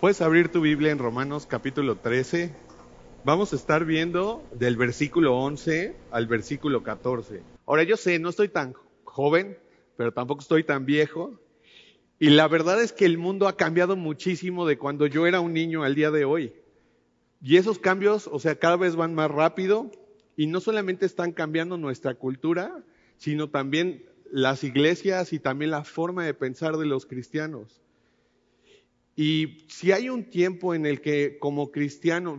Puedes abrir tu Biblia en Romanos capítulo 13. Vamos a estar viendo del versículo 11 al versículo 14. Ahora yo sé, no estoy tan joven, pero tampoco estoy tan viejo. Y la verdad es que el mundo ha cambiado muchísimo de cuando yo era un niño al día de hoy. Y esos cambios, o sea, cada vez van más rápido y no solamente están cambiando nuestra cultura, sino también las iglesias y también la forma de pensar de los cristianos. Y si hay un tiempo en el que como cristianos,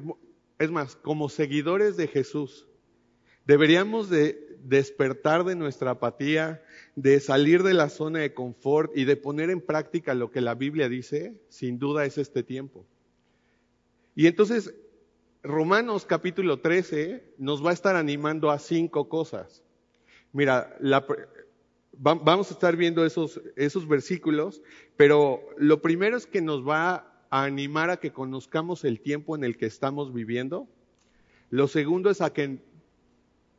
es más, como seguidores de Jesús, deberíamos de despertar de nuestra apatía, de salir de la zona de confort y de poner en práctica lo que la Biblia dice, sin duda es este tiempo. Y entonces, Romanos capítulo 13 nos va a estar animando a cinco cosas. Mira, la, vamos a estar viendo esos, versículos, pero lo primero es que nos va a animar a que conozcamos el tiempo en el que estamos viviendo. Lo segundo es a que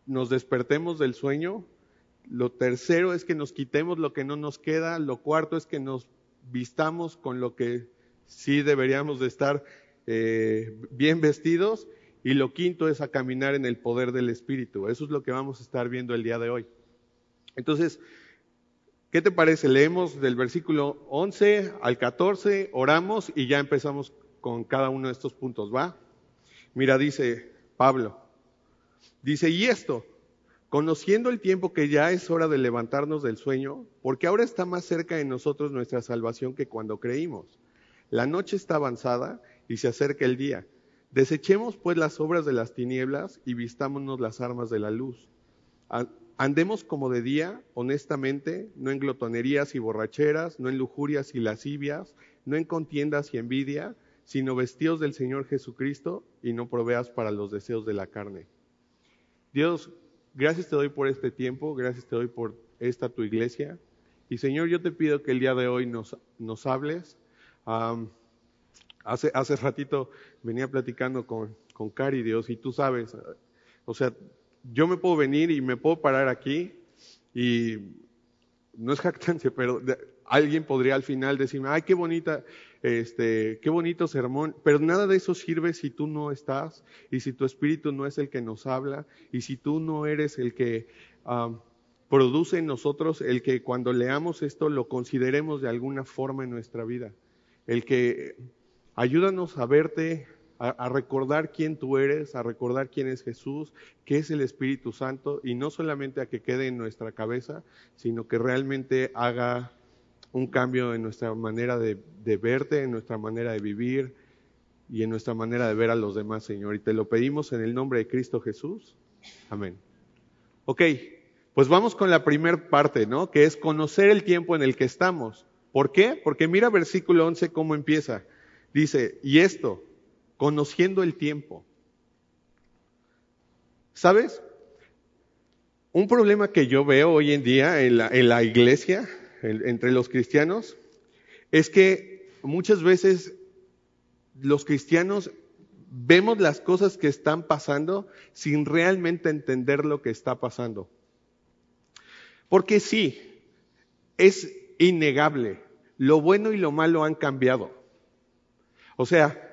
nos despertemos del sueño. Lo tercero es que nos quitemos lo que no nos queda. Lo cuarto es que nos vistamos con lo que sí deberíamos de estar eh, bien vestidos. Y lo quinto es a caminar en el poder del Espíritu. Eso es lo que vamos a estar viendo el día de hoy. Entonces, ¿Qué te parece? Leemos del versículo 11 al 14, oramos y ya empezamos con cada uno de estos puntos, ¿va? Mira, dice Pablo, dice, y esto, conociendo el tiempo que ya es hora de levantarnos del sueño, porque ahora está más cerca de nosotros nuestra salvación que cuando creímos. La noche está avanzada y se acerca el día. Desechemos pues las obras de las tinieblas y vistámonos las armas de la luz. Andemos como de día, honestamente, no en glotonerías y borracheras, no en lujurias y lascivias, no en contiendas y envidia, sino vestidos del Señor Jesucristo y no proveas para los deseos de la carne. Dios, gracias te doy por este tiempo, gracias te doy por esta tu iglesia. Y Señor, yo te pido que el día de hoy nos, nos hables. hace, hace ratito venía platicando con, con Cari, Dios, y tú sabes, o sea, yo me puedo venir y me puedo parar aquí y no es jactancia, pero alguien podría al final decirme, ay, qué bonita, este, qué bonito sermón, pero nada de eso sirve si tú no estás y si tu espíritu no es el que nos habla y si tú no eres el que produce en nosotros, el que cuando leamos esto lo consideremos de alguna forma en nuestra vida, el que ayúdanos a verte, a, recordar quién tú eres, a recordar quién es Jesús, qué es el Espíritu Santo, y no solamente a que quede en nuestra cabeza, sino que realmente haga un cambio en nuestra manera de, de verte, en nuestra manera de vivir y en nuestra manera de ver a los demás, Señor. Y te lo pedimos en el nombre de Cristo Jesús. Amén. Ok, pues vamos con la primera parte, ¿no? Que es conocer el tiempo en el que estamos. ¿Por qué? Porque mira versículo 11 cómo empieza. Dice, y esto, conociendo el tiempo. ¿Sabes? Un problema que yo veo hoy en día en la, iglesia, entre los cristianos, es que muchas veces los cristianos vemos las cosas que están pasando sin realmente entender lo que está pasando. Porque sí, es innegable, lo bueno y lo malo han cambiado. O sea,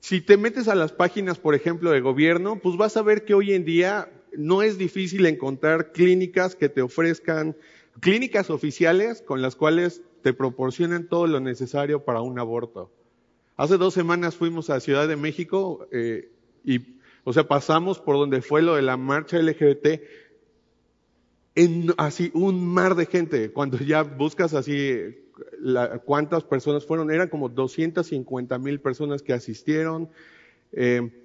si te metes a las páginas, por ejemplo, de gobierno, pues vas a ver que hoy en día no es difícil encontrar clínicas que te ofrezcan, clínicas oficiales con las cuales te proporcionan todo lo necesario para un aborto. Hace dos semanas fuimos a Ciudad de México eh, y, o sea, pasamos por donde fue lo de la marcha LGBT, en así un mar de gente. Cuando ya buscas así cuántas personas fueron, eran como 250 mil personas que asistieron. Eh,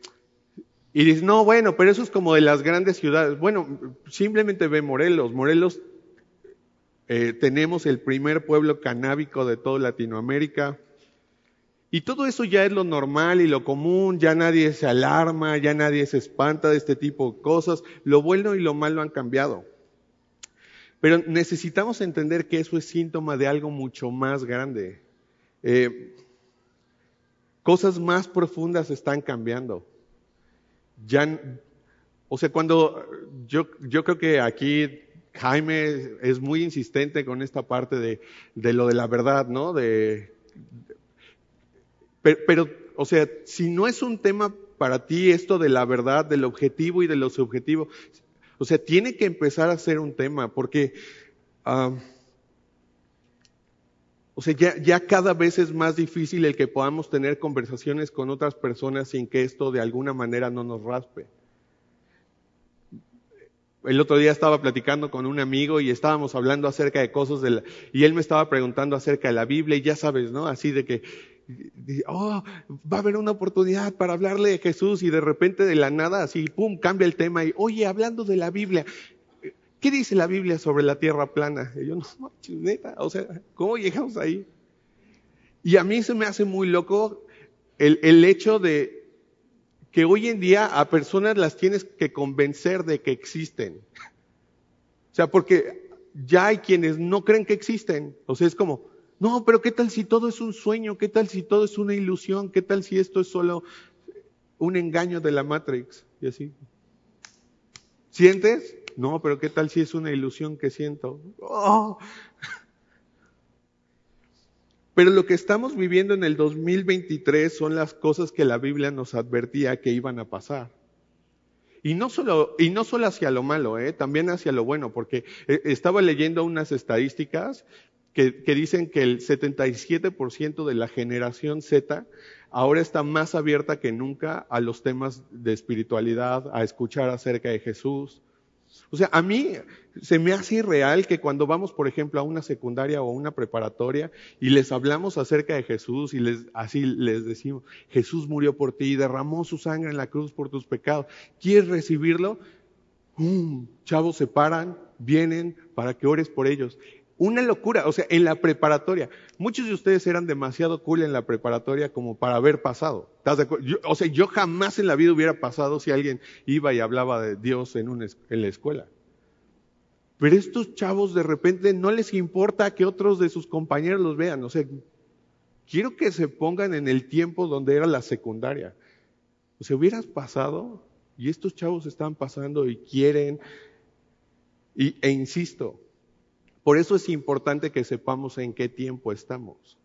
y dices, no, bueno, pero eso es como de las grandes ciudades. Bueno, simplemente ve Morelos. Morelos eh, tenemos el primer pueblo canábico de toda Latinoamérica. Y todo eso ya es lo normal y lo común, ya nadie se alarma, ya nadie se espanta de este tipo de cosas. Lo bueno y lo malo han cambiado. Pero necesitamos entender que eso es síntoma de algo mucho más grande. Eh, cosas más profundas están cambiando. O sea, cuando yo, yo creo que aquí Jaime es muy insistente con esta parte de, de lo de la verdad, ¿no? De, Pero, pero, o sea, si no es un tema para ti esto de la verdad, del objetivo y de lo subjetivo, o sea, tiene que empezar a ser un tema, porque, uh, o sea, ya, ya cada vez es más difícil el que podamos tener conversaciones con otras personas sin que esto de alguna manera no nos raspe. El otro día estaba platicando con un amigo y estábamos hablando acerca de cosas de la, y él me estaba preguntando acerca de la Biblia y ya sabes, ¿no? Así de que, oh, va a haber una oportunidad para hablarle de Jesús y de repente de la nada así, pum, cambia el tema y, oye, hablando de la Biblia, ¿qué dice la Biblia sobre la tierra plana? Y yo, no, neta, o sea, ¿cómo llegamos ahí? Y a mí se me hace muy loco el, el hecho de, que hoy en día a personas las tienes que convencer de que existen. O sea, porque ya hay quienes no creen que existen. O sea, es como, no, pero ¿qué tal si todo es un sueño? ¿Qué tal si todo es una ilusión? ¿Qué tal si esto es solo un engaño de la Matrix? Y así. ¿Sientes? No, pero ¿qué tal si es una ilusión que siento? Oh. Pero lo que estamos viviendo en el 2023 son las cosas que la Biblia nos advertía que iban a pasar. Y no solo, y no solo hacia lo malo, ¿eh? también hacia lo bueno, porque eh, estaba leyendo unas estadísticas que, que dicen que el 77% de la generación Z ahora está más abierta que nunca a los temas de espiritualidad, a escuchar acerca de Jesús, o sea, a mí se me hace irreal que cuando vamos, por ejemplo, a una secundaria o a una preparatoria y les hablamos acerca de Jesús y les, así les decimos, Jesús murió por ti y derramó su sangre en la cruz por tus pecados. ¿Quieres recibirlo? Chavos se paran, vienen para que ores por ellos. Una locura, o sea, en la preparatoria. Muchos de ustedes eran demasiado cool en la preparatoria como para haber pasado. o sea, yo jamás en la vida hubiera pasado si alguien iba y hablaba de Dios en, en la escuela. Pero estos chavos de repente no les importa que otros de sus compañeros los vean. O sea, quiero que se pongan en el tiempo donde era la secundaria. O sea, hubieras pasado y estos chavos están pasando y quieren. Y, e insisto, por eso es importante que sepamos en qué tiempo estamos.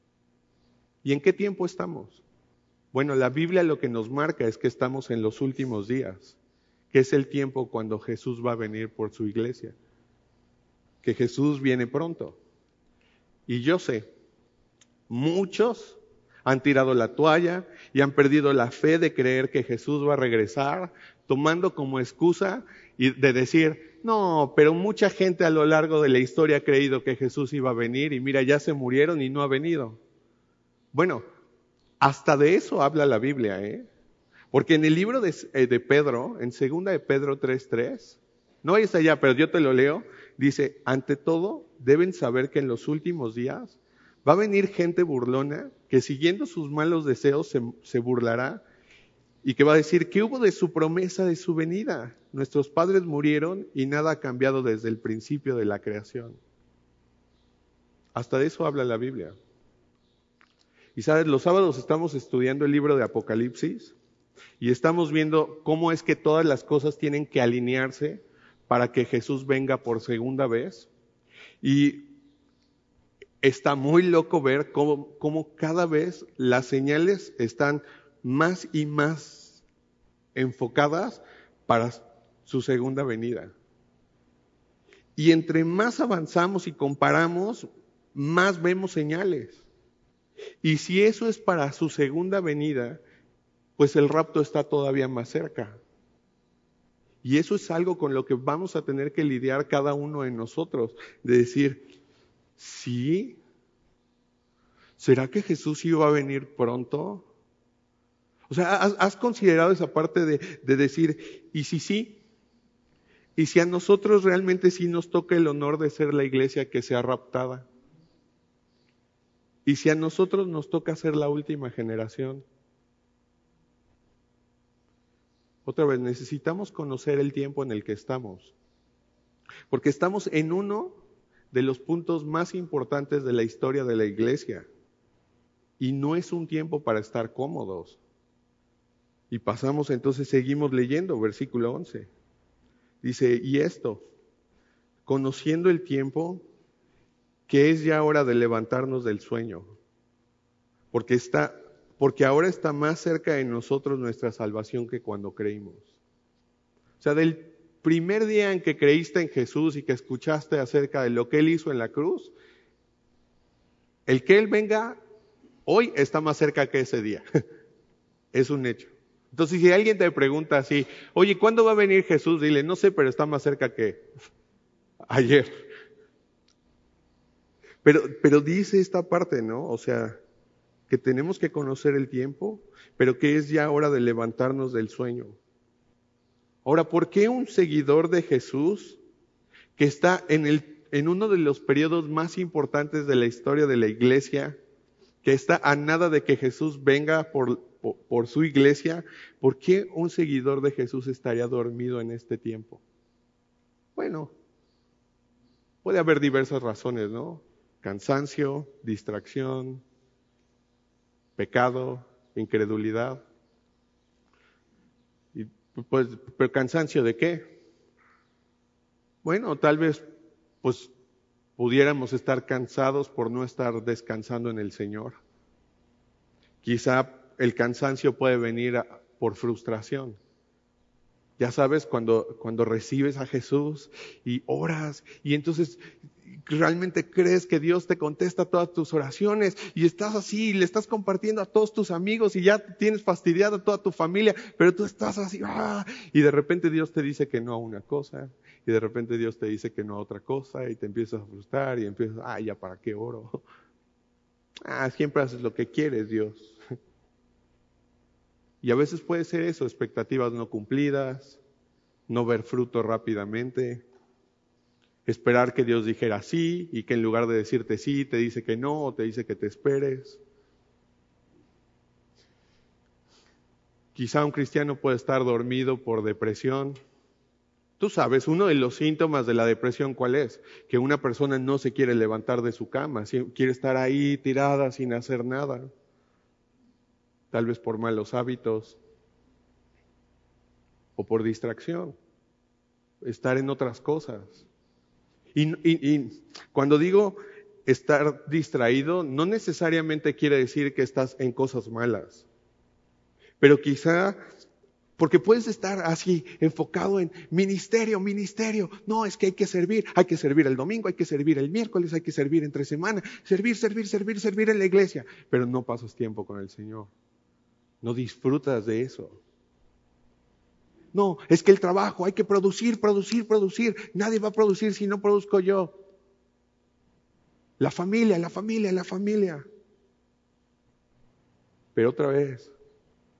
¿Y en qué tiempo estamos? Bueno, la Biblia lo que nos marca es que estamos en los últimos días, que es el tiempo cuando Jesús va a venir por su iglesia, que Jesús viene pronto. Y yo sé, muchos han tirado la toalla y han perdido la fe de creer que Jesús va a regresar, tomando como excusa y de decir, no, pero mucha gente a lo largo de la historia ha creído que Jesús iba a venir y mira, ya se murieron y no ha venido. Bueno, hasta de eso habla la Biblia, ¿eh? Porque en el libro de, eh, Pedro, en segunda de Pedro 3.3, no vayas allá, pero yo te lo leo, dice, ante todo, deben saber que en los últimos días va a venir gente burlona que siguiendo sus malos deseos se, se burlará y que va a decir, ¿qué hubo de su promesa de su venida? Nuestros padres murieron y nada ha cambiado desde el principio de la creación. Hasta de eso habla la Biblia. Y sabes, los sábados estamos estudiando el libro de Apocalipsis y estamos viendo cómo es que todas las cosas tienen que alinearse para que Jesús venga por segunda vez. Y está muy loco ver cómo, cómo cada vez las señales están más y más enfocadas para su segunda venida. Y entre más avanzamos y comparamos, más vemos señales. Y si eso es para su segunda venida, pues el rapto está todavía más cerca. Y eso es algo con lo que vamos a tener que lidiar cada uno de nosotros, de decir, sí, ¿será que Jesús iba a venir pronto? O sea, ¿has, considerado esa parte de, de decir, y si sí? ¿Y si a nosotros realmente sí nos toca el honor de ser la iglesia que sea raptada? ¿Y si a nosotros nos toca ser la última generación? Otra vez, necesitamos conocer el tiempo en el que estamos, porque estamos en uno de los puntos más importantes de la historia de la iglesia. Y no es un tiempo para estar cómodos. Y pasamos entonces, seguimos leyendo, versículo 11. Dice, y esto, conociendo el tiempo, que es ya hora de levantarnos del sueño, porque está, porque ahora está más cerca de nosotros nuestra salvación que cuando creímos. O sea, del primer día en que creíste en Jesús y que escuchaste acerca de lo que Él hizo en la cruz, el que Él venga hoy está más cerca que ese día. es un hecho. Entonces, si alguien te pregunta así, oye, ¿cuándo va a venir Jesús? Dile, no sé, pero está más cerca que ayer. Pero, pero dice esta parte, ¿no? O sea, que tenemos que conocer el tiempo, pero que es ya hora de levantarnos del sueño. Ahora, ¿por qué un seguidor de Jesús que está en, el, en uno de los periodos más importantes de la historia de la iglesia, que está a nada de que Jesús venga por, por, su iglesia, ¿por qué un seguidor de Jesús estaría dormido en este tiempo? Bueno, puede haber diversas razones, ¿no? Cansancio, distracción, pecado, incredulidad. Y pues, pero cansancio de qué? Bueno, tal vez pues pudiéramos estar cansados por no estar descansando en el Señor. Quizá el cansancio puede venir por frustración. Ya sabes, cuando, cuando recibes a Jesús y oras y entonces realmente crees que Dios te contesta todas tus oraciones y estás así, y le estás compartiendo a todos tus amigos y ya tienes fastidiado a toda tu familia, pero tú estás así, ¡ah! y de repente Dios te dice que no a una cosa y de repente Dios te dice que no a otra cosa y te empiezas a frustrar y empiezas, ah, ya para qué oro. Ah, siempre haces lo que quieres, Dios. Y a veces puede ser eso, expectativas no cumplidas, no ver fruto rápidamente, esperar que Dios dijera sí y que en lugar de decirte sí, te dice que no o te dice que te esperes. Quizá un cristiano puede estar dormido por depresión. Tú sabes, uno de los síntomas de la depresión, ¿cuál es? Que una persona no se quiere levantar de su cama, quiere estar ahí tirada sin hacer nada. Tal vez por malos hábitos o por distracción, estar en otras cosas. Y, cuando digo estar distraído, no necesariamente quiere decir que estás en cosas malas. Pero quizá, porque puedes estar así enfocado en ministerio, ministerio. No, es que hay que servir. Hay que servir el domingo, hay que servir el miércoles, hay que servir entre semana. Servir, servir, servir, servir en la iglesia. Pero no pasas tiempo con el Señor. No disfrutas de eso. No, es que el trabajo, hay que producir, producir, producir. Nadie va a producir si no produzco yo. La familia, la familia, la familia. Pero otra vez,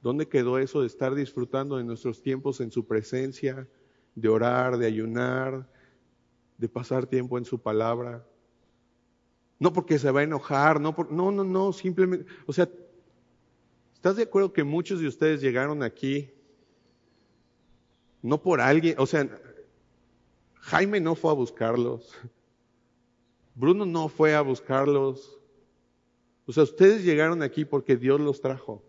¿dónde quedó eso de estar disfrutando de nuestros tiempos en su presencia, de orar, de ayunar, de pasar tiempo en su palabra? No porque se va a enojar, no, no, no, no, simplemente, o sea, ¿estás de acuerdo que muchos de ustedes llegaron aquí no por alguien, o sea, Jaime no fue a buscarlos. Bruno no fue a buscarlos. O sea, ustedes llegaron aquí porque Dios los trajo.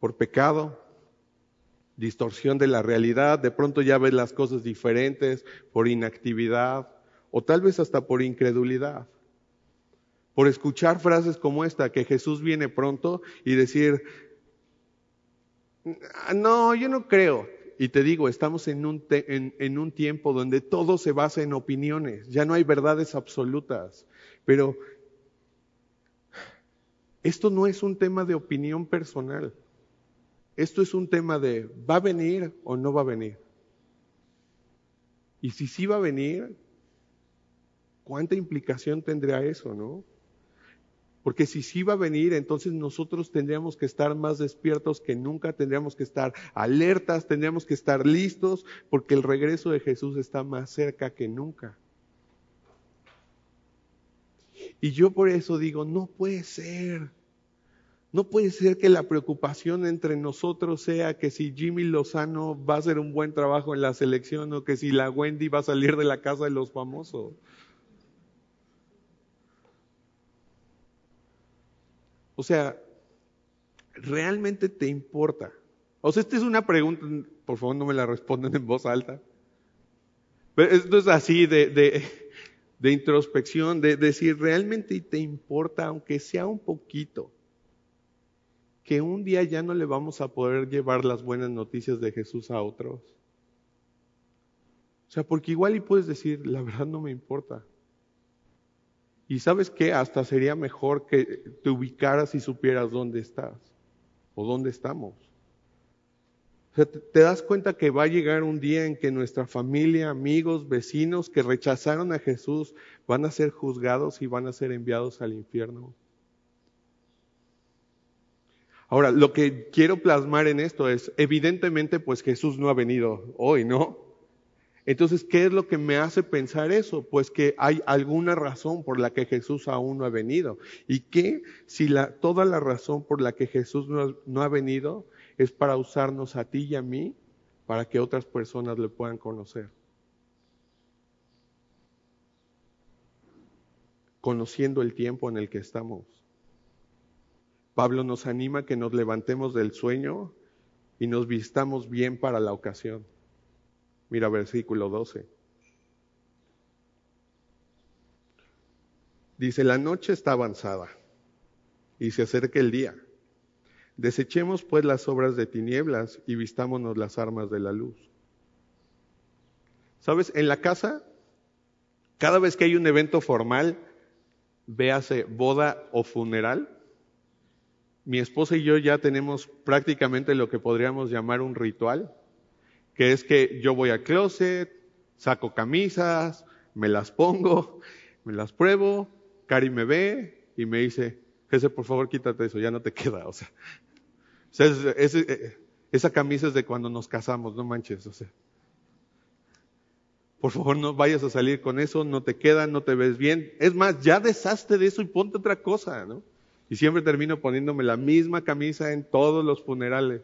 Por pecado, distorsión de la realidad, de pronto ya ves las cosas diferentes, por inactividad, o tal vez hasta por incredulidad. Por escuchar frases como esta, que Jesús viene pronto y decir, no, yo no creo. Y te digo, estamos en un, en, un tiempo donde todo se basa en opiniones, ya no hay verdades absolutas. Pero esto no es un tema de opinión personal. Esto es un tema de, ¿va a venir o no va a venir? Y si sí va a venir, ¿cuánta implicación tendrá eso, no? Porque si sí va a venir, entonces nosotros tendríamos que estar más despiertos que nunca, tendríamos que estar alertas, tendríamos que estar listos, porque el regreso de Jesús está más cerca que nunca. Y yo por eso digo, no puede ser. No puede ser que la preocupación entre nosotros sea que si Jimmy Lozano va a hacer un buen trabajo en la selección o que si la Wendy va a salir de la casa de los famosos. O sea, ¿realmente te importa? O sea, esta es una pregunta, por favor no me la respondan en voz alta. Pero esto es así de, de introspección, de decir, ¿realmente te importa, aunque sea un poquito, que un día ya no le vamos a poder llevar las buenas noticias de Jesús a otros? O sea, porque igual y puedes decir, la verdad no me importa. Y sabes qué, hasta sería mejor que te ubicaras y supieras dónde estás o dónde estamos. O sea, te, das cuenta que va a llegar un día en que nuestra familia, amigos, vecinos que rechazaron a Jesús van a ser juzgados y van a ser enviados al infierno. Ahora, lo que quiero plasmar en esto es, evidentemente, pues Jesús no ha venido hoy, ¿no? Entonces, ¿qué es lo que me hace pensar eso? Pues que hay alguna razón por la que Jesús aún no ha venido. Y que si la, toda la razón por la que Jesús no, no ha venido es para usarnos a ti y a mí para que otras personas le puedan conocer. Conociendo el tiempo en el que estamos. Pablo nos anima que nos levantemos del sueño y nos vistamos bien para la ocasión. Mira versículo 12. Dice, la noche está avanzada y se acerca el día. Desechemos pues las obras de tinieblas y vistámonos las armas de la luz. ¿Sabes? En la casa, cada vez que hay un evento formal, véase boda o funeral, mi esposa y yo ya tenemos prácticamente lo que podríamos llamar un ritual que es que yo voy al closet, saco camisas, me las pongo, me las pruebo, Cari me ve y me dice, Jesse, por favor quítate eso, ya no te queda, o sea, eh, esa camisa es de cuando nos casamos, no manches, o sea. Por favor, no vayas a salir con eso, no te queda, no te ves bien. Es más, ya deshazte de eso y ponte otra cosa, ¿no? Y siempre termino poniéndome la misma camisa en todos los funerales.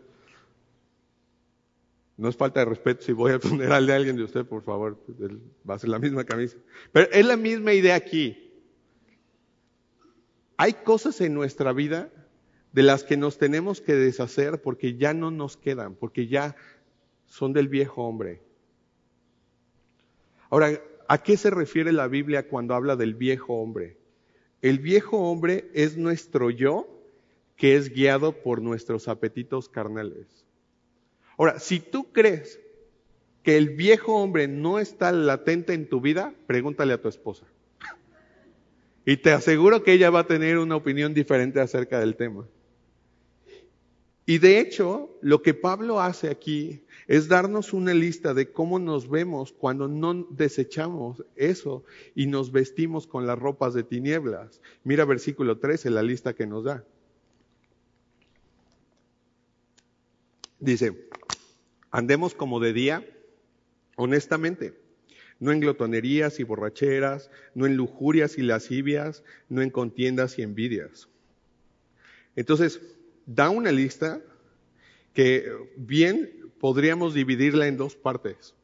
No es falta de respeto si voy al funeral de alguien de usted, por favor, pues, va a ser la misma camisa. Pero es la misma idea aquí. Hay cosas en nuestra vida de las que nos tenemos que deshacer porque ya no nos quedan, porque ya son del viejo hombre. Ahora, ¿a qué se refiere la Biblia cuando habla del viejo hombre? El viejo hombre es nuestro yo que es guiado por nuestros apetitos carnales. Ahora, si tú crees que el viejo hombre no está latente en tu vida, pregúntale a tu esposa. Y te aseguro que ella va a tener una opinión diferente acerca del tema. Y de hecho, lo que Pablo hace aquí es darnos una lista de cómo nos vemos cuando no desechamos eso y nos vestimos con las ropas de tinieblas. Mira versículo 13, la lista que nos da. Dice, Andemos como de día, honestamente, no en glotonerías y borracheras, no en lujurias y lascivias, no en contiendas y envidias. Entonces, da una lista que bien podríamos dividirla en dos partes.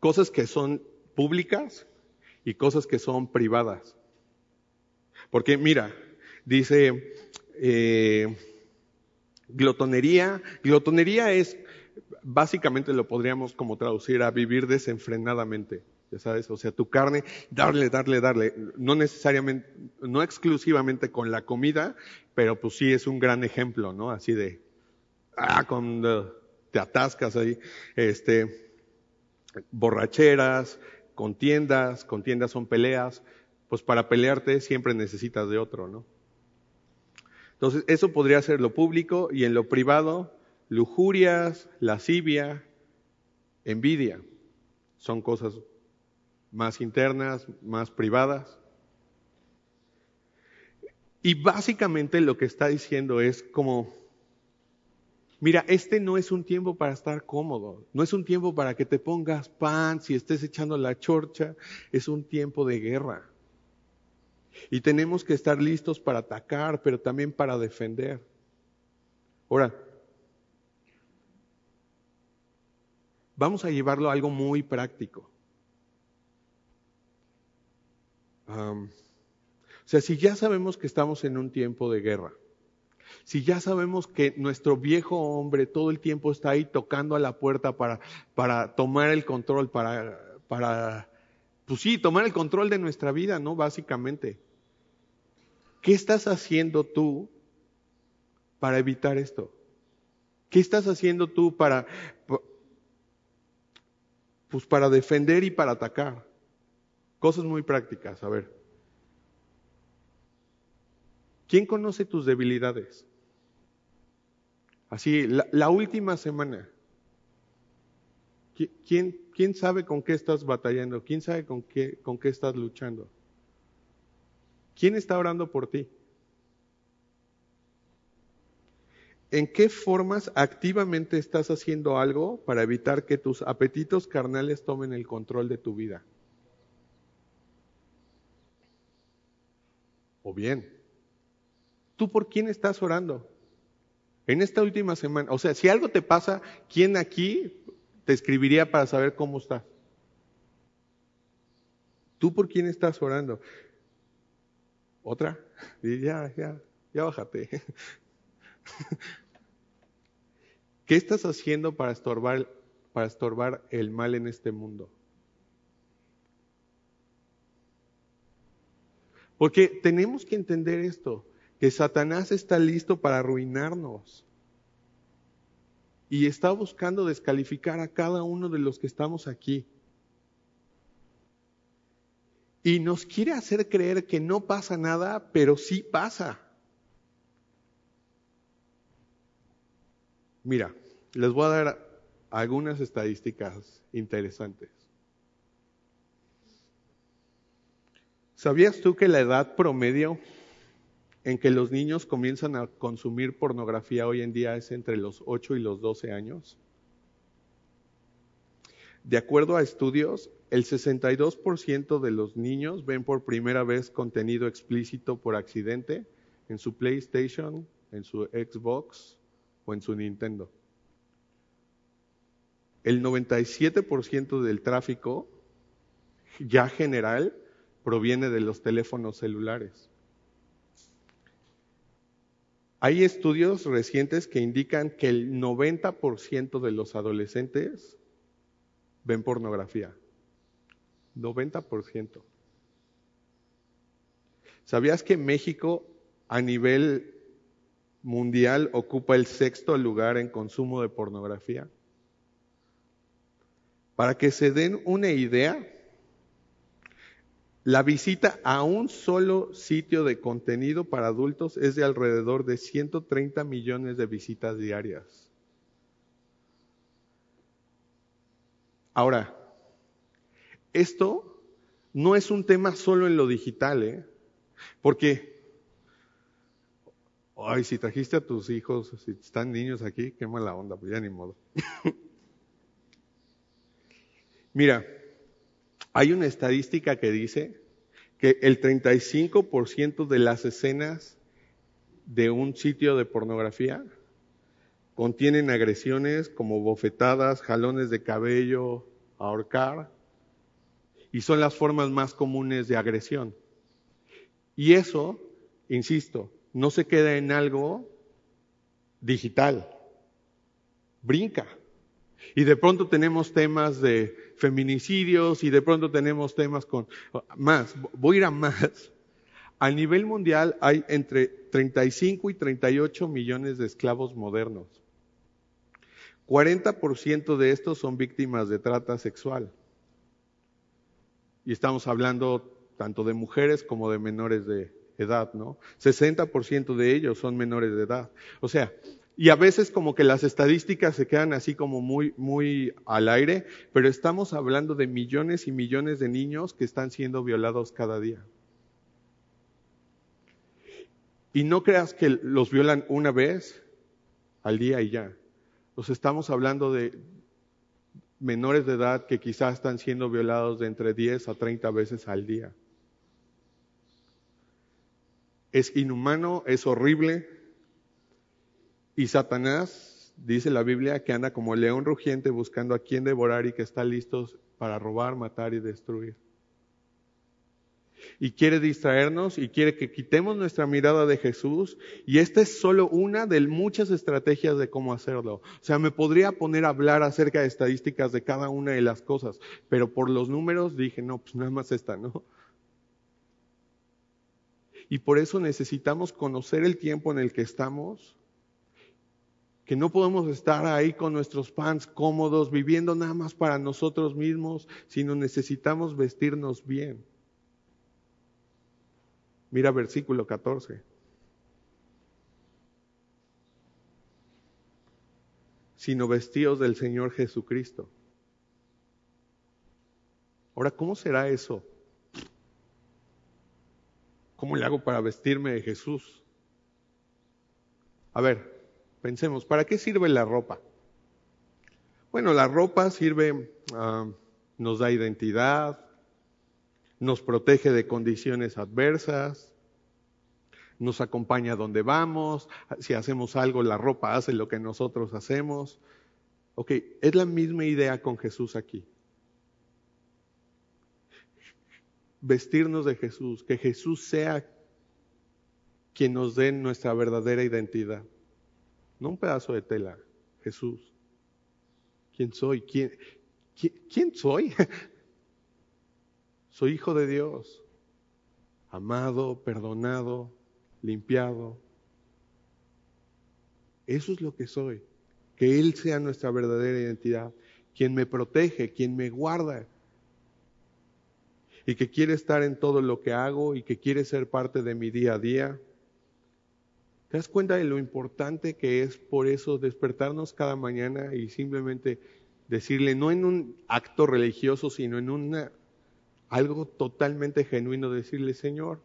Cosas que son públicas y cosas que son privadas. Porque mira, dice, eh, Glotonería, glotonería es, básicamente lo podríamos como traducir a vivir desenfrenadamente, ya sabes, o sea, tu carne, darle, darle, darle, no necesariamente, no exclusivamente con la comida, pero pues sí es un gran ejemplo, ¿no? Así de, ah, cuando te atascas ahí, este, borracheras, contiendas, contiendas son peleas, pues para pelearte siempre necesitas de otro, ¿no? Entonces, eso podría ser lo público y en lo privado, lujurias, lascivia, envidia. Son cosas más internas, más privadas. Y básicamente lo que está diciendo es como, mira, este no es un tiempo para estar cómodo, no es un tiempo para que te pongas pants y estés echando la chorcha, es un tiempo de guerra. Y tenemos que estar listos para atacar, pero también para defender. Ahora, vamos a llevarlo a algo muy práctico. O sea, si ya sabemos que estamos en un tiempo de guerra, si ya sabemos que nuestro viejo hombre todo el tiempo está ahí tocando a la puerta para, para tomar el control, para, para Pues sí, tomar el control de nuestra vida, ¿no? Básicamente. ¿Qué estás haciendo tú para evitar esto? ¿Qué estás haciendo tú para, pues para defender y para atacar? Cosas muy prácticas, a ver. ¿Quién conoce tus debilidades? Así, la, última semana. ¿Quién, ¿Quién sabe con qué estás batallando? ¿Quién sabe con qué, con qué estás luchando? ¿Quién está orando por ti? ¿En qué formas activamente estás haciendo algo para evitar que tus apetitos carnales tomen el control de tu vida? O bien, ¿tú por quién estás orando? En esta última semana, o sea, si algo te pasa, ¿quién aquí te escribiría para saber cómo estás? ¿Tú por quién estás orando? ¿Otra? Ya, ya, ya bájate. ¿Qué estás haciendo para estorbar, para estorbar el mal en este mundo? Porque tenemos que entender esto, que Satanás está listo para arruinarnos. Y está buscando descalificar a cada uno de los que estamos aquí. Y nos quiere hacer creer que no pasa nada, pero sí pasa. Mira, les voy a dar algunas estadísticas interesantes. ¿Sabías tú que la edad promedio en que los niños comienzan a consumir pornografía hoy en día es entre los 8 y los 12 años? De acuerdo a estudios, el 62% de los niños ven por primera vez contenido explícito por accidente en su PlayStation, en su Xbox o en su Nintendo. El 97% del tráfico ya general proviene de los teléfonos celulares. Hay estudios recientes que indican que el 90% de los adolescentes ven pornografía. 90%. ¿Sabías que México a nivel mundial ocupa el sexto lugar en consumo de pornografía? Para que se den una idea, la visita a un solo sitio de contenido para adultos es de alrededor de 130 millones de visitas diarias. Ahora, esto no es un tema solo en lo digital, ¿eh? Porque, ay, si trajiste a tus hijos, si están niños aquí, qué mala onda, pues ya ni modo. Mira, hay una estadística que dice que el 35% de las escenas de un sitio de pornografía contienen agresiones como bofetadas, jalones de cabello, ahorcar, y son las formas más comunes de agresión. Y eso, insisto, no se queda en algo digital, brinca. Y de pronto tenemos temas de feminicidios y de pronto tenemos temas con más, voy a ir a más. A nivel mundial hay entre 35 y 38 millones de esclavos modernos. 40% de estos son víctimas de trata sexual. Y estamos hablando tanto de mujeres como de menores de edad, ¿no? 60% de ellos son menores de edad. O sea, y a veces como que las estadísticas se quedan así como muy, muy al aire, pero estamos hablando de millones y millones de niños que están siendo violados cada día. Y no creas que los violan una vez al día y ya. Los estamos hablando de menores de edad que quizás están siendo violados de entre 10 a 30 veces al día. Es inhumano, es horrible, y Satanás, dice la Biblia, que anda como león rugiente buscando a quien devorar y que está listo para robar, matar y destruir. y quiere distraernos y quiere que quitemos nuestra mirada de Jesús. Y esta es solo una de muchas estrategias de cómo hacerlo. O sea, me podría poner a hablar acerca de estadísticas de cada una de las cosas, pero por los números dije, no, pues nada más esta, ¿no? Y por eso necesitamos conocer el tiempo en el que estamos, que no podemos estar ahí con nuestros pants cómodos, viviendo nada más para nosotros mismos, sino necesitamos vestirnos bien. Mira versículo 14. Sino vestidos del Señor Jesucristo. Ahora, ¿cómo será eso? ¿Cómo le hago para vestirme de Jesús? A ver, pensemos, ¿para qué sirve la ropa? Bueno, la ropa sirve, uh, nos da identidad, nos protege de condiciones adversas, nos acompaña donde vamos, si hacemos algo, la ropa hace lo que nosotros hacemos. Ok, es la misma idea con Jesús aquí. Vestirnos de Jesús, que Jesús sea quien nos dé nuestra verdadera identidad. No un pedazo de tela, Jesús. ¿Quién soy? ¿Quién, quién, soy? Soy hijo de Dios, amado, perdonado, limpiado. Eso es lo que soy. Que Él sea nuestra verdadera identidad, quien me protege, quien me guarda y que quiere estar en todo lo que hago y que quiere ser parte de mi día a día. ¿Te das cuenta de lo importante que es por eso despertarnos cada mañana y simplemente decirle, no en un acto religioso, sino en una algo totalmente genuino, decirle, Señor,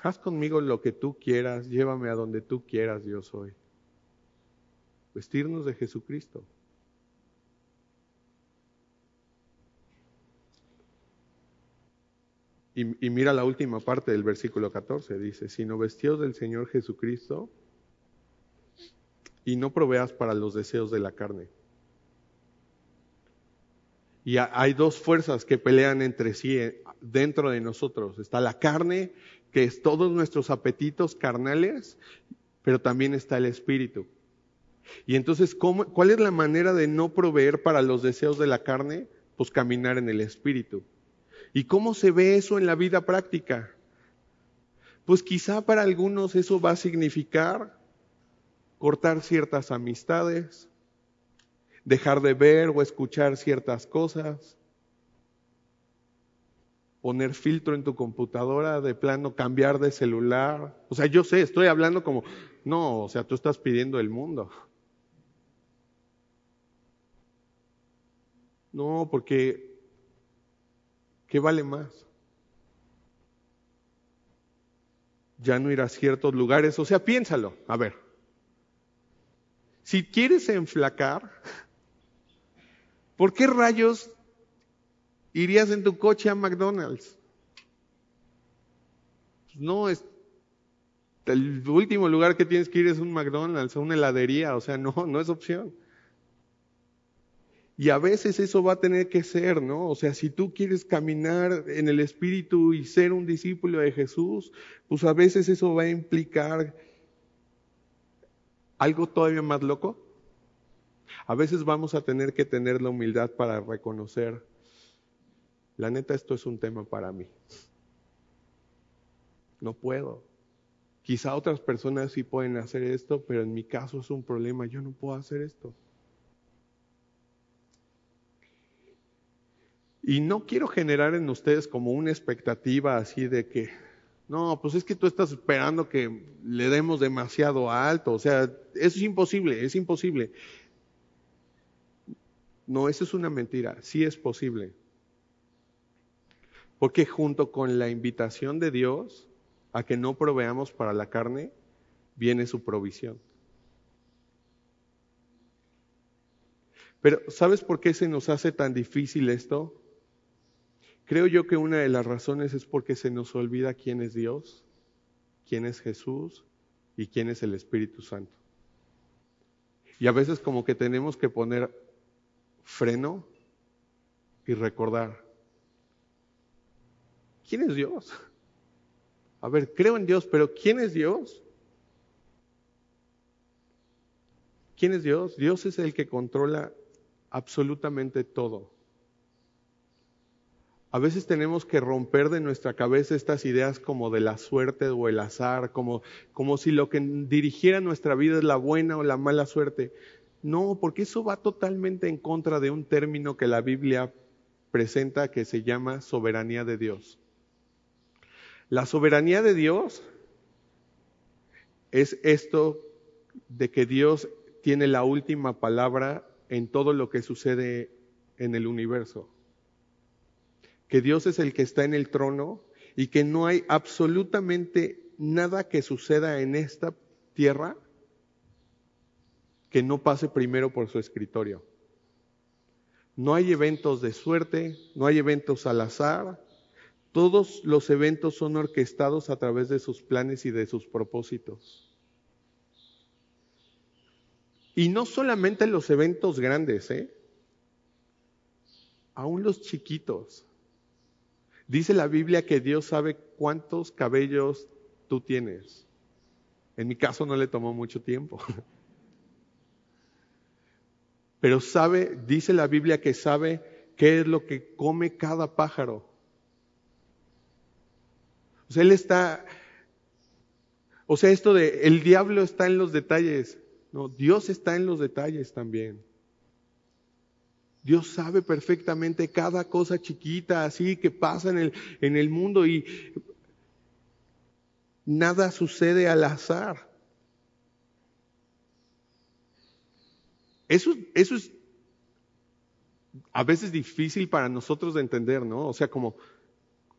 haz conmigo lo que tú quieras, llévame a donde tú quieras, yo soy. Vestirnos de Jesucristo. Y, mira la última parte del versículo 14, dice, sino vestidos del Señor Jesucristo y no proveas para los deseos de la carne. Y hay dos fuerzas que pelean entre sí eh, dentro de nosotros. Está la carne, que es todos nuestros apetitos carnales, pero también está el espíritu. Y entonces, ¿cómo, ¿cuál es la manera de no proveer para los deseos de la carne? Pues caminar en el espíritu. ¿Y cómo se ve eso en la vida práctica? Pues quizá para algunos eso va a significar cortar ciertas amistades, dejar de ver o escuchar ciertas cosas, poner filtro en tu computadora, de plano cambiar de celular. O sea, yo sé, estoy hablando como, no, o sea, tú estás pidiendo el mundo. No, porque, ¿qué vale más? Ya no ir a ciertos lugares, o sea, piénsalo, a ver. Si quieres enflacar, ¿Por qué rayos irías en tu coche a McDonald's? Pues no, es el último lugar que tienes que ir es un McDonald's, una heladería, o sea, no, no es opción. Y a veces eso va a tener que ser, ¿no? O sea, si tú quieres caminar en el Espíritu y ser un discípulo de Jesús, pues a veces eso va a implicar algo todavía más loco. A veces vamos a tener que tener la humildad para reconocer, la neta, esto es un tema para mí. No puedo. Quizá otras personas sí pueden hacer esto, pero en mi caso es un problema, yo no puedo hacer esto. Y no quiero generar en ustedes como una expectativa así de que, no, pues es que tú estás esperando que le demos demasiado alto, o sea, eso es imposible, es imposible. No, eso es una mentira. Sí es posible. Porque junto con la invitación de Dios a que no proveamos para la carne, viene su provisión. Pero ¿sabes por qué se nos hace tan difícil esto? Creo yo que una de las razones es porque se nos olvida quién es Dios, quién es Jesús y quién es el Espíritu Santo. Y a veces como que tenemos que poner freno y recordar. ¿quién es Dios? A ver, creo en Dios, pero ¿quién es Dios? ¿Quién es Dios? Dios es el que controla absolutamente todo. A veces tenemos que romper de nuestra cabeza estas ideas como de la suerte o el azar, como, como si lo que dirigiera nuestra vida es la buena o la mala suerte. No, porque eso va totalmente en contra de un término que la Biblia presenta que se llama soberanía de Dios. La soberanía de Dios es esto de que Dios tiene la última palabra en todo lo que sucede en el universo. Que Dios es el que está en el trono y que no hay absolutamente nada que suceda en esta tierra que no pase primero por su escritorio. No hay eventos de suerte, no hay eventos al azar. Todos los eventos son orquestados a través de sus planes y de sus propósitos. Y no solamente los eventos grandes, ¿eh? Aún los chiquitos. Dice la Biblia que Dios sabe cuántos cabellos tú tienes. En mi caso no le tomó mucho tiempo. pero sabe, dice la Biblia que sabe qué es lo que come cada pájaro. O sea, él está, o sea, esto de el diablo está en los detalles. No, Dios está en los detalles también. Dios sabe perfectamente cada cosa chiquita así que pasa en el, en el mundo y nada sucede al azar. Eso, eso es a veces difícil para nosotros de entender, ¿no? O sea, como,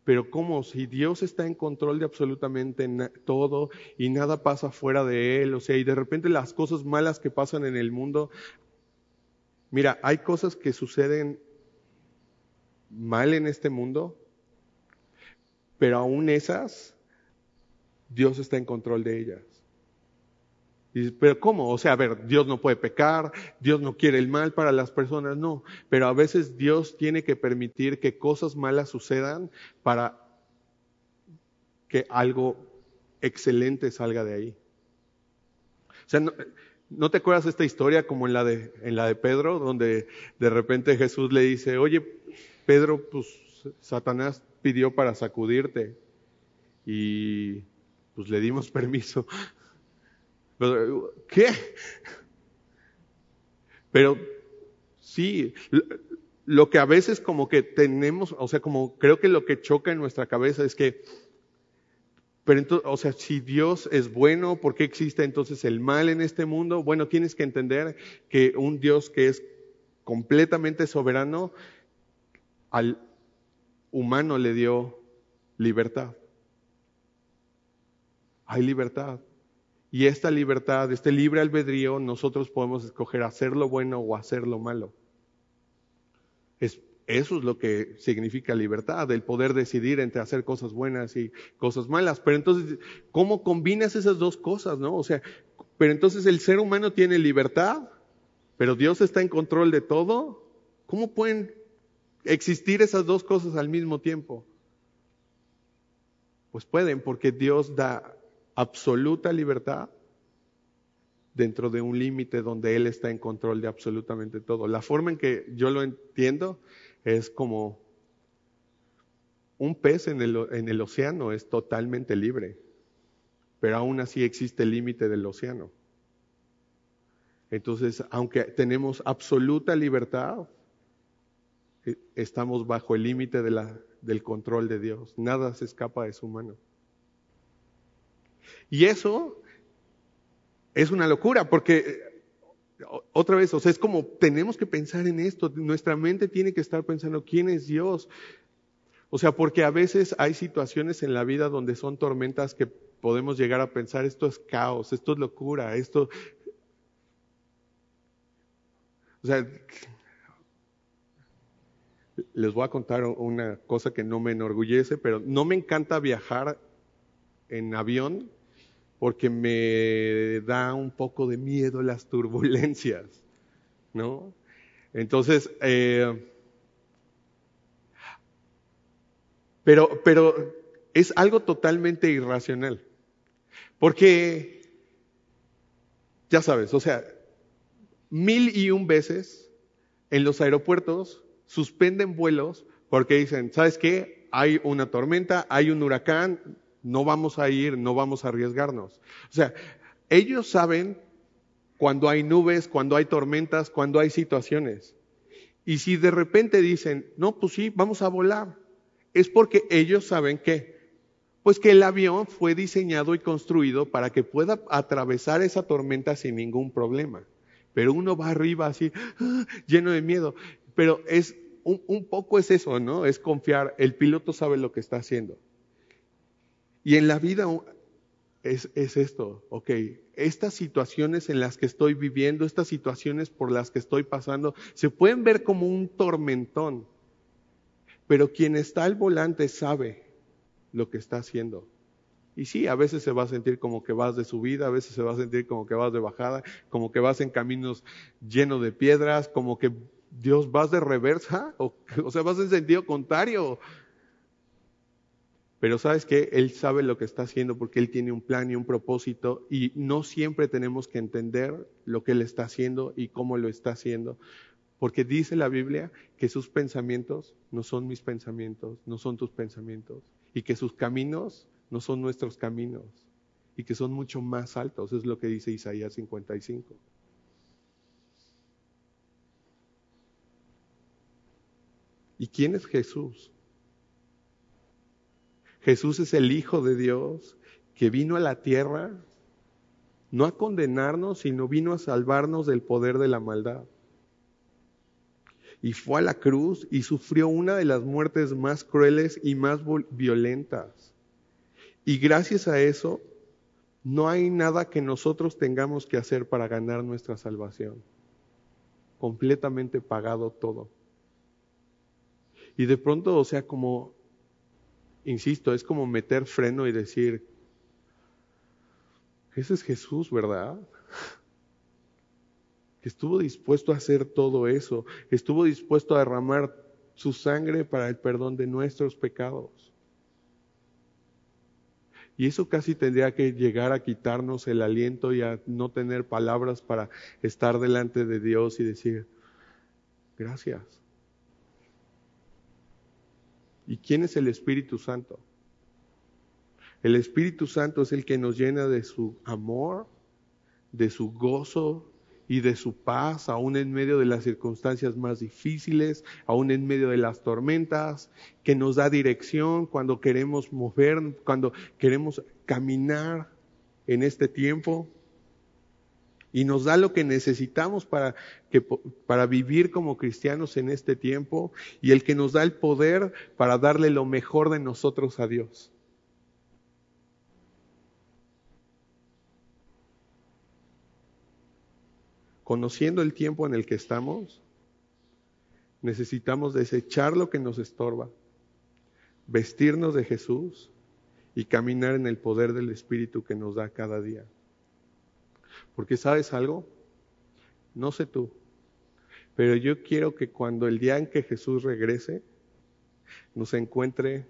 pero ¿cómo? Si Dios está en control de absolutamente todo y nada pasa fuera de Él, o sea, y de repente las cosas malas que pasan en el mundo, mira, hay cosas que suceden mal en este mundo, pero aún esas, Dios está en control de ellas pero ¿cómo? O sea, a ver, Dios no puede pecar, Dios no quiere el mal para las personas, no. Pero a veces Dios tiene que permitir que cosas malas sucedan para que algo excelente salga de ahí. O sea, no, te acuerdas esta historia como en la de, en la de Pedro, donde de repente Jesús le dice, oye, Pedro, pues Satanás pidió para sacudirte y pues le dimos permiso. ¿Qué? Pero sí, lo que a veces como que tenemos, o sea, como creo que lo que choca en nuestra cabeza es que, pero entonces, o sea, si Dios es bueno, ¿por qué existe entonces el mal en este mundo? Bueno, tienes que entender que un Dios que es completamente soberano, al humano le dio libertad. Hay libertad. Y esta libertad, este libre albedrío, nosotros podemos escoger hacer lo bueno o hacer lo malo. Es, eso es lo que significa libertad, el poder decidir entre hacer cosas buenas y cosas malas. Pero entonces, ¿cómo combinas esas dos cosas, no? O sea, pero entonces el ser humano tiene libertad, pero Dios está en control de todo. ¿Cómo pueden existir esas dos cosas al mismo tiempo? Pues pueden, porque Dios da absoluta libertad dentro de un límite donde Él está en control de absolutamente todo. La forma en que yo lo entiendo es como un pez en el, océano es totalmente libre, pero aún así existe el límite del océano. Entonces, aunque tenemos absoluta libertad, e, estamos bajo el límite de del control de Dios. Nada se escapa de su mano. Y eso es una locura porque otra vez, o sea, es como tenemos que pensar en esto, nuestra mente tiene que estar pensando quién es Dios. O sea, porque a veces hay situaciones en la vida donde son tormentas que podemos llegar a pensar esto es caos, esto es locura, esto O sea, les voy a contar una cosa que no me enorgullece, pero no me encanta viajar en avión porque me da un poco de miedo las turbulencias, ¿no? Entonces, eh, Pero, pero es algo totalmente irracional. Porque, ya sabes, o sea, mil y un veces en los aeropuertos suspenden vuelos porque dicen, ¿sabes qué? Hay una tormenta, hay un huracán, no vamos a ir, no vamos a arriesgarnos. O sea, ellos saben cuando hay nubes, cuando hay tormentas, cuando hay situaciones. Y si de repente dicen, no, pues sí, vamos a volar, es porque ellos saben que, pues que el avión fue diseñado y construido para que pueda atravesar esa tormenta sin ningún problema. Pero uno va arriba así, lleno de miedo. Pero es un, un, poco es eso, ¿no? Es confiar. El piloto sabe lo que está haciendo. Y en la vida es, es esto, ok, estas situaciones en las que estoy viviendo, estas situaciones por las que estoy pasando, se pueden ver como un tormentón, pero quien está al volante sabe lo que está haciendo. Y sí, a veces se va a sentir como que vas de subida, a veces se va a sentir como que vas de bajada, como que vas en caminos llenos de piedras, como que Dios vas de reversa, o, o sea, vas en sentido contrario. Pero sabes que Él sabe lo que está haciendo porque Él tiene un plan y un propósito y no siempre tenemos que entender lo que Él está haciendo y cómo lo está haciendo. Porque dice la Biblia que sus pensamientos no son mis pensamientos, no son tus pensamientos y que sus caminos no son nuestros caminos y que son mucho más altos. Es lo que dice Isaías 55. ¿Y quién es Jesús? Jesús es el Hijo de Dios que vino a la tierra no a condenarnos, sino vino a salvarnos del poder de la maldad. Y fue a la cruz y sufrió una de las muertes más crueles y más violentas. Y gracias a eso, no hay nada que nosotros tengamos que hacer para ganar nuestra salvación. Completamente pagado todo. Y de pronto, o sea, como insisto, es como meter freno y decir, ese es Jesús, ¿verdad? Que estuvo dispuesto a hacer todo eso, estuvo dispuesto a derramar su sangre para el perdón de nuestros pecados. Y eso casi tendría que llegar a quitarnos el aliento y a no tener palabras para estar delante de Dios y decir, gracias. ¿Y quién es el Espíritu Santo? El Espíritu Santo es el que nos llena de su amor, de su gozo y de su paz, aún en medio de las circunstancias más difíciles, aún en medio de las tormentas, que nos da dirección cuando queremos mover, cuando queremos caminar en este tiempo y nos da lo que necesitamos para, que, para vivir como cristianos en este tiempo y el que nos da el poder para darle lo mejor de nosotros a Dios. Conociendo el tiempo en el que estamos, necesitamos desechar lo que nos estorba, vestirnos de Jesús y caminar en el poder del Espíritu que nos da cada día. Porque sabes algo, no sé tú, pero yo quiero que cuando el día en que Jesús regrese, nos encuentre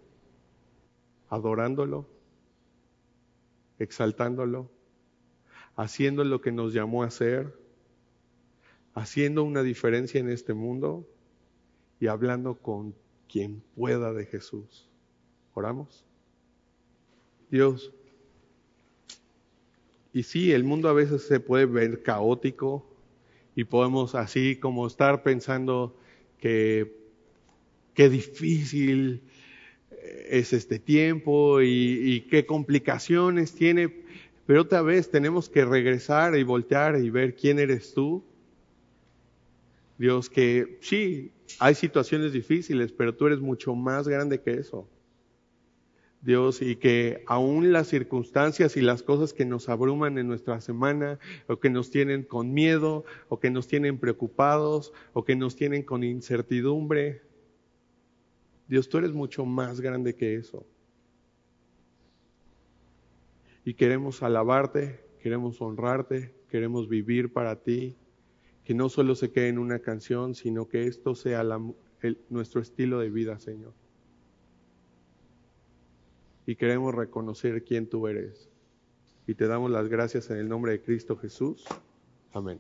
adorándolo, exaltándolo, haciendo lo que nos llamó a hacer, haciendo una diferencia en este mundo y hablando con quien pueda de Jesús. ¿Oramos? Dios, y sí, el mundo a veces se puede ver caótico y podemos así como estar pensando que qué difícil es este tiempo y, y qué complicaciones tiene, pero otra vez tenemos que regresar y voltear y ver quién eres tú. Dios, que sí, hay situaciones difíciles, pero tú eres mucho más grande que eso. Dios, y que aún las circunstancias y las cosas que nos abruman en nuestra semana, o que nos tienen con miedo, o que nos tienen preocupados, o que nos tienen con incertidumbre, Dios, tú eres mucho más grande que eso. Y queremos alabarte, queremos honrarte, queremos vivir para ti, que no solo se quede en una canción, sino que esto sea nuestro estilo de vida, Señor. Y queremos reconocer quién tú eres. Y te damos las gracias en el nombre de Cristo Jesús. Amén.